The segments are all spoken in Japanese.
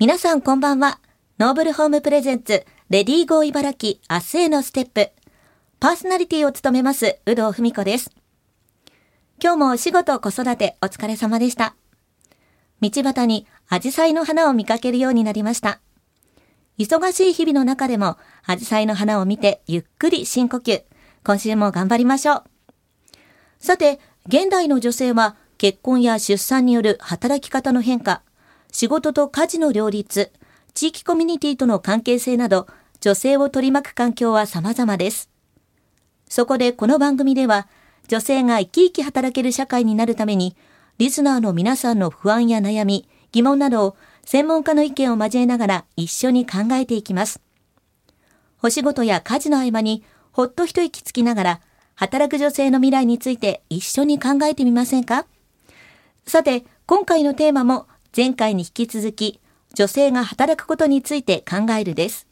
皆さんこんばんは。ノーブルホーム presents、 Lady Go 茨城明日へのステップ。パーソナリティを務めます、有働文子です。今日もお仕事、子育て、お疲れ様でした。道端にアジサイの花を見かけるようになりました。忙しい日々の中でも、アジサイの花を見てゆっくり深呼吸。今週も頑張りましょう。さて、現代の女性は結婚や出産による働き方の変化、仕事と家事の両立、地域コミュニティとの関係性など、女性を取り巻く環境は様々です。そこでこの番組では、女性が生き生き働ける社会になるために、リスナーの皆さんの不安や悩み、疑問などを専門家の意見を交えながら一緒に考えていきます。お仕事や家事の合間にほっと一息つきながら、働く女性の未来について一緒に考えてみませんか？さて、今回のテーマも前回に引き続き、女性が働くことについて考えるです。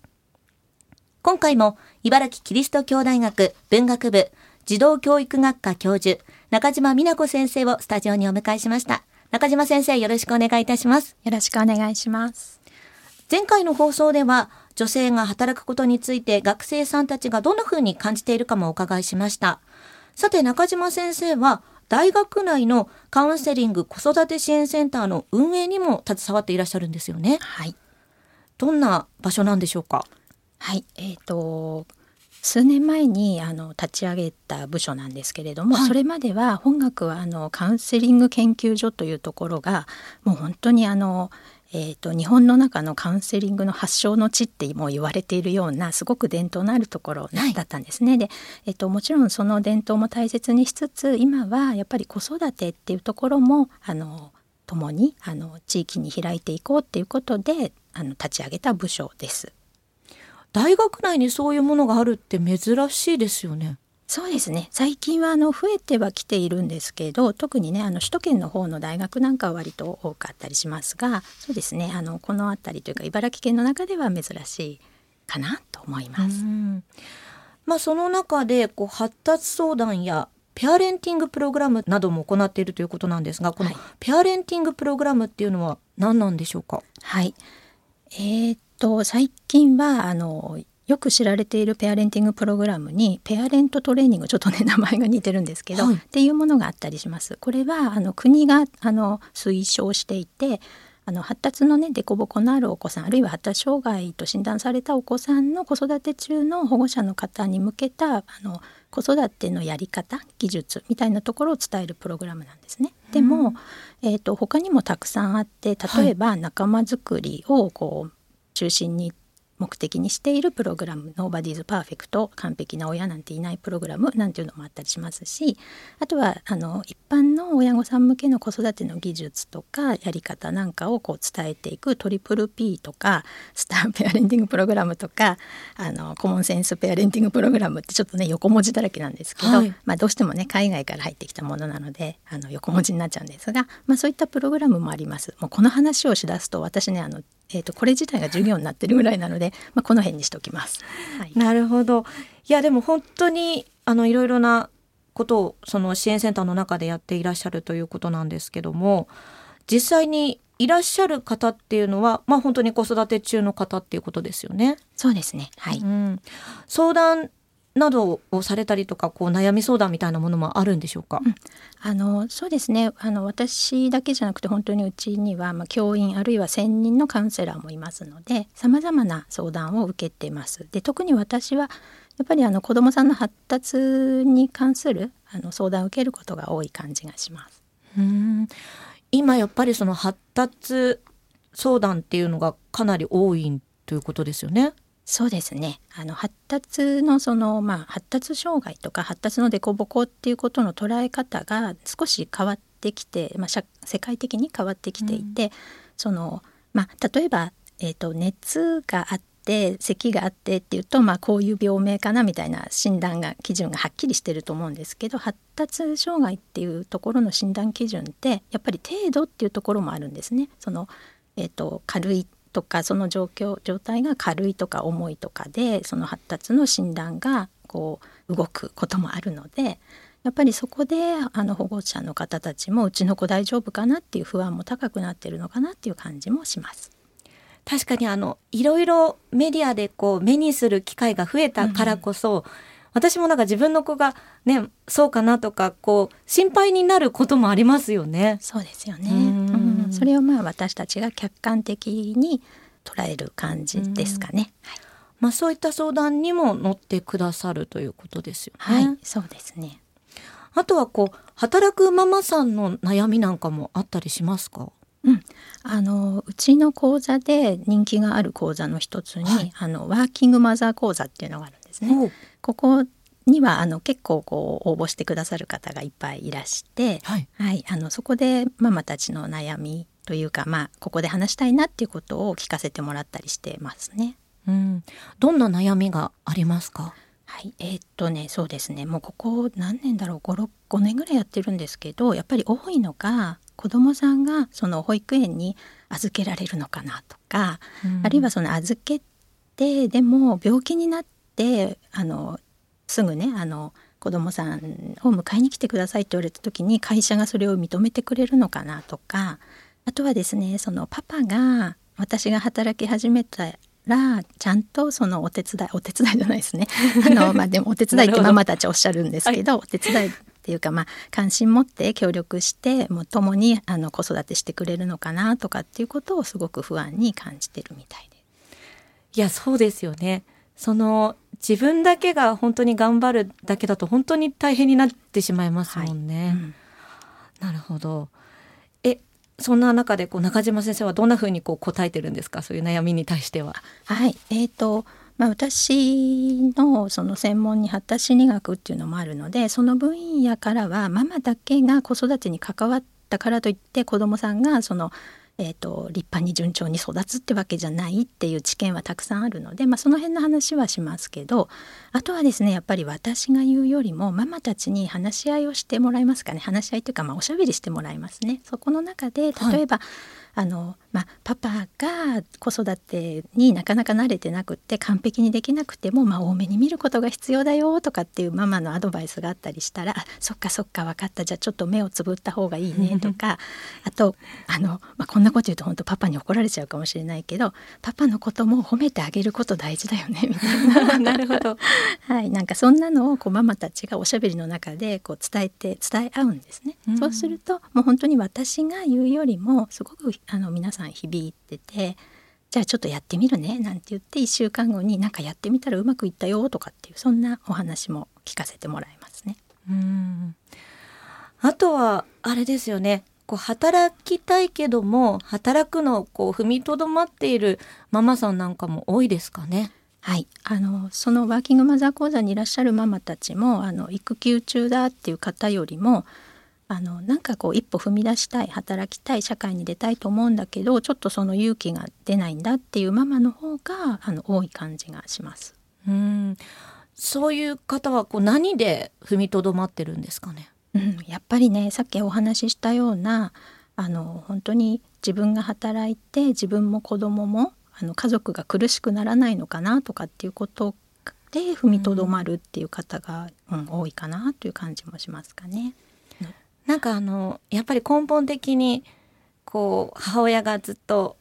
今回も、茨城キリスト教大学文学部児童教育学科教授、中島美奈子先生をスタジオにお迎えしました。中島先生、よろしくお願いいたします。よろしくお願いします。前回の放送では、女性が働くことについて学生さんたちがどんな風に感じているかもお伺いしました。さて、中島先生は、大学内のカウンセリング子育て支援センターの運営にも携わっていらっしゃるんですよね。はい。どんな場所なんでしょうか？はい、えっ、ー、と数年前にあの立ち上げた部署なんですけれども、はい、それまでは本学はあのカウンセリング研究所というところがもう本当にあのえーと、日本の中のカウンセリングの発祥の地っても言われているようなすごく伝統のあるところだったんですね。はい、で、えーと、もちろんその伝統も大切にしつつ今はやっぱり子育てっていうところもあの共にあの地域に開いていこうっていうことであの立ち上げた部署です。大学内にそういうものがあるって珍しいですよね。そうですね。最近はあの増えてはきているんですけど特にねあの首都圏の方の大学なんかは割と多かったりしますがそうですね。あのこの辺りというか茨城県の中では珍しいかなと思います。まあ、その中でこう発達相談やペアレンティングプログラムなども行っているということなんですがこのペアレンティングプログラムっていうのは何なんでしょうか？はい。えー、っと最近はあのよく知られているペアレンティングプログラムにペアレントトレーニングちょっとね名前が似てるんですけど、はい、っていうものがあったりします。これはあの国があの推奨していてあの発達のね凸凹のあるお子さんあるいは発達障害と診断されたお子さんの子育て中の保護者の方に向けたあの子育てのやり方技術みたいなところを伝えるプログラムなんですね。でも、えーと、他にもたくさんあって例えば仲間づくりをこう中心に目的にしているプログラム「Nobody's Perfect」完璧な親なんていないプログラムなんていうのもあったりしますしあとはあの一般の親御さん向けの子育ての技術とかやり方なんかをこう伝えていくトリプル P とかスターペアレンティングプログラムとかあのコモンセンスペアレンティングプログラムってちょっとね横文字だらけなんですけど、はい、まあ、どうしてもね海外から入ってきたものなのであの横文字になっちゃうんですが、まあ、そういったプログラムもあります。もうこの話をしだすと私ねあのえーと、これ自体が授業になってるぐらいなので、まあ、この辺にしておきます。はい、なるほどいやでも本当にあのいろいろなことをその支援センターの中でやっていらっしゃるということなんですけども実際にいらっしゃる方っていうのは、まあ、本当に子育て中の方っていうことですよね。そうですね。はい。うん、相談などをされたりとかこう悩み相談みたいなものもあるんでしょうか、うん、あのそうですねあの私だけじゃなくて本当にうちには、まあ、教員あるいは専任のカウンセラーもいますのでさまざまな相談を受けてます。で特に私はやっぱりあの子どもさんの発達に関するあの相談を受けることが多い感じがします。うん今やっぱりその発達相談っていうのがかなり多いということですよね。そうですねあの発達のその、まあ、発達障害とか発達の凸凹っていうことの捉え方が少し変わってきて、まあ、世界的に変わってきていて、うん、そのまあ、例えば、えーと、熱があって咳があってっていうと、まあ、こういう病名かなみたいな診断が基準がはっきりしてると思うんですけど発達障害っていうところの診断基準ってやっぱり程度っていうところもあるんですね。そのえーと軽いとかその状況状態が軽いとか重いとかでその発達の診断がこう動くこともあるのでやっぱりそこであの保護者の方たちもうちの子大丈夫かなっていう不安も高くなってるのかなっていう感じもします。確かにあのいろいろメディアでこう目にする機会が増えたからこそ、うん、私もなんか自分の子がねそうかなとかこう心配になることもありますよね。そうですよね。うん、それをまあ私たちが客観的に捉える感じですかね。はい、まあそういった相談にも乗ってくださるということですよね。はい、そうですね。あとはこう働くママさんの悩みなんかもあったりしますか？うん、あのうちの講座で人気がある講座の一つに、はい、あのワーキングマザー講座っていうのがあるんですね。ここにはあの結構こう応募してくださる方がいっぱいいらして、はい、はい、あのそこでママたちの悩みというか、まあ、ここで話したいなっていうことを聞かせてもらったりしてますね。うん、どんな悩みがありますか？はい、えー、っとねそうですね。もうここ何年だろう？55年ぐらいやってるんですけどやっぱり多いのが子どもさんがその保育園に預けられるのかなとか、うん、あるいはその預けてでも病気になってあのすぐねあの子どもさんを迎えに来てくださいって言われた時に会社がそれを認めてくれるのかなとかあとはですねそのパパが私が働き始めたらちゃんとそのお手伝いお手伝いじゃないですね。あの、まあ、でもお手伝いってママたちおっしゃるんですけどはい、お手伝いっていうか、まあ、関心持って協力してもう共にあの子育てしてくれるのかなとかっていうことをすごく不安に感じてるみたいで。す。いやそうですよねその自分だけが本当に頑張るだけだと本当に大変になってしまいますもんね。はいうん、なるほど。えそんな中でこう中島先生はどんなふうにこう答えてるんですか？そういう悩みに対しては。はいえーとまあ、私のその専門に発達心理学っていうのもあるのでその分野からはママだけが子育てに関わったからといって子どもさんがそのえーと、立派に順調に育つってわけじゃないっていう知見はたくさんあるので、まあ、その辺の話はしますけどあとはですねやっぱり私が言うよりもママたちに話し合いをしてもらえますかね話し合いというか、まあ、おしゃべりしてもらいますね。そこの中で例えば、はいあの、まあ、パパが子育てになかなか慣れてなくって完璧にできなくても、まあ、多めに見ることが必要だよとかっていうママのアドバイスがあったりしたら「そっかそっか分かったじゃあちょっと目をつぶった方がいいね」とかあとあの、まあ、こんなこと言うと本当パパに怒られちゃうかもしれないけどパパのことも褒めてあげること大事だよねみたいな。なるほど、はい、なんかそんなのをこうママたちがおしゃべりの中でこう伝えて伝え合うんですね。うそうするともう本当に私が言うよりもすごくあの皆さん響いててじゃあちょっとやってみるねなんて言って1週間後になんかやってみたらうまくいったよとかっていうそんなお話も聞かせてもらいますね。うんあとはあれですよねこう働きたいけども働くのをこう踏みとどまっているママさんなんかも多いですかね？はい、あのそのワーキングマザー講座にいらっしゃるママたちもあの育休中だっていう方よりもあのなんかこう一歩踏み出したい働きたい社会に出たいと思うんだけどちょっとその勇気が出ないんだっていうママの方があの多い感じがします。うんそういう方はこう何で踏みとどまってるんですかね、うん、やっぱりねさっきお話ししたようなあの本当に自分が働いて自分も子供もあの家族が苦しくならないのかなとかっていうことで踏みとどまるっていう方が、うん、多いかなという感じもしますかね。なんかあのやっぱり根本的にこう母親がずっと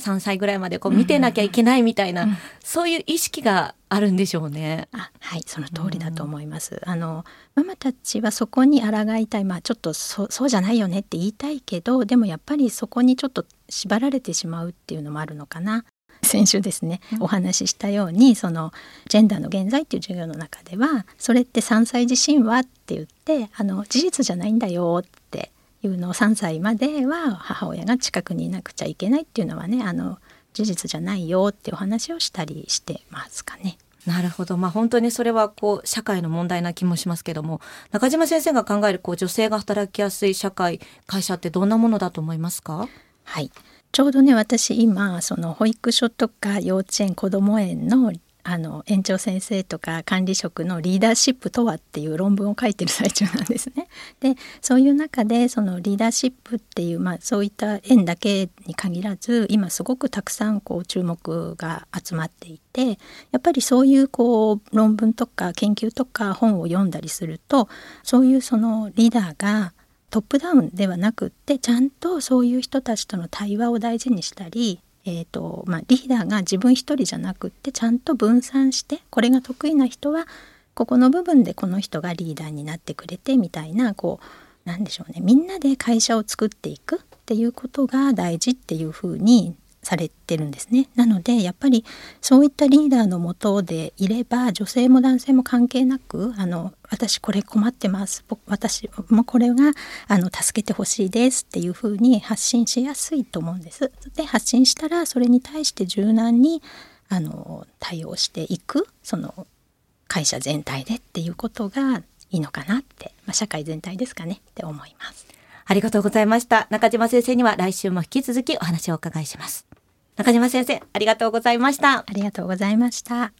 3歳ぐらいまでこう見てなきゃいけないみたいな、うんうん、そういう意識があるんでしょうね。あはいその通りだと思います。うん、あのママたちはそこに抗いたいまあちょっとそそうじゃないよねって言いたいけどでもやっぱりそこにちょっと縛られてしまうっていうのもあるのかな。先週ですね、お話ししたようにそのジェンダーの現在っていう授業の中ではそれって3歳自身はって言ってあの事実じゃないんだよっていうのを3歳までは母親が近くにいなくちゃいけないっていうのはねあの事実じゃないよってお話をしたりしてますかね。なるほど。まあ本当にそれはこう社会の問題な気もしますけども、中島先生が考えるこう女性が働きやすい社会、会社ってどんなものだと思いますか？はい。ちょうどね私今その保育所とか幼稚園子ども園のあの園長先生とか管理職のリーダーシップとはっていう論文を書いてる最中なんですね。でそういう中でそのリーダーシップっていう、まあ、そういった園だけに限らず今すごくたくさんこう注目が集まっていてやっぱりそういうこう論文とか研究とか本を読んだりするとそういうそのリーダーがトップダウンではなくってちゃんとそういう人たちとの対話を大事にしたりえーとまあ、リーダーが自分一人じゃなくってちゃんと分散してこれが得意な人はここの部分でこの人がリーダーになってくれてみたいなこうなんでしょうね。みんなで会社を作っていくっていうことが大事っていうふうにされてるんですね。なのでやっぱりそういったリーダーのもとでいれば女性も男性も関係なくあの私これ困ってます私もこれがあの助けてほしいですっていうふうに発信しやすいと思うんです。で発信したらそれに対して柔軟にあの対応していくその会社全体でっていうことがいいのかなって、まあ、社会全体ですかねって思います。ありがとうございました。中島先生には来週も引き続きお話をお伺いします。中島先生、ありがとうございました。ありがとうございました。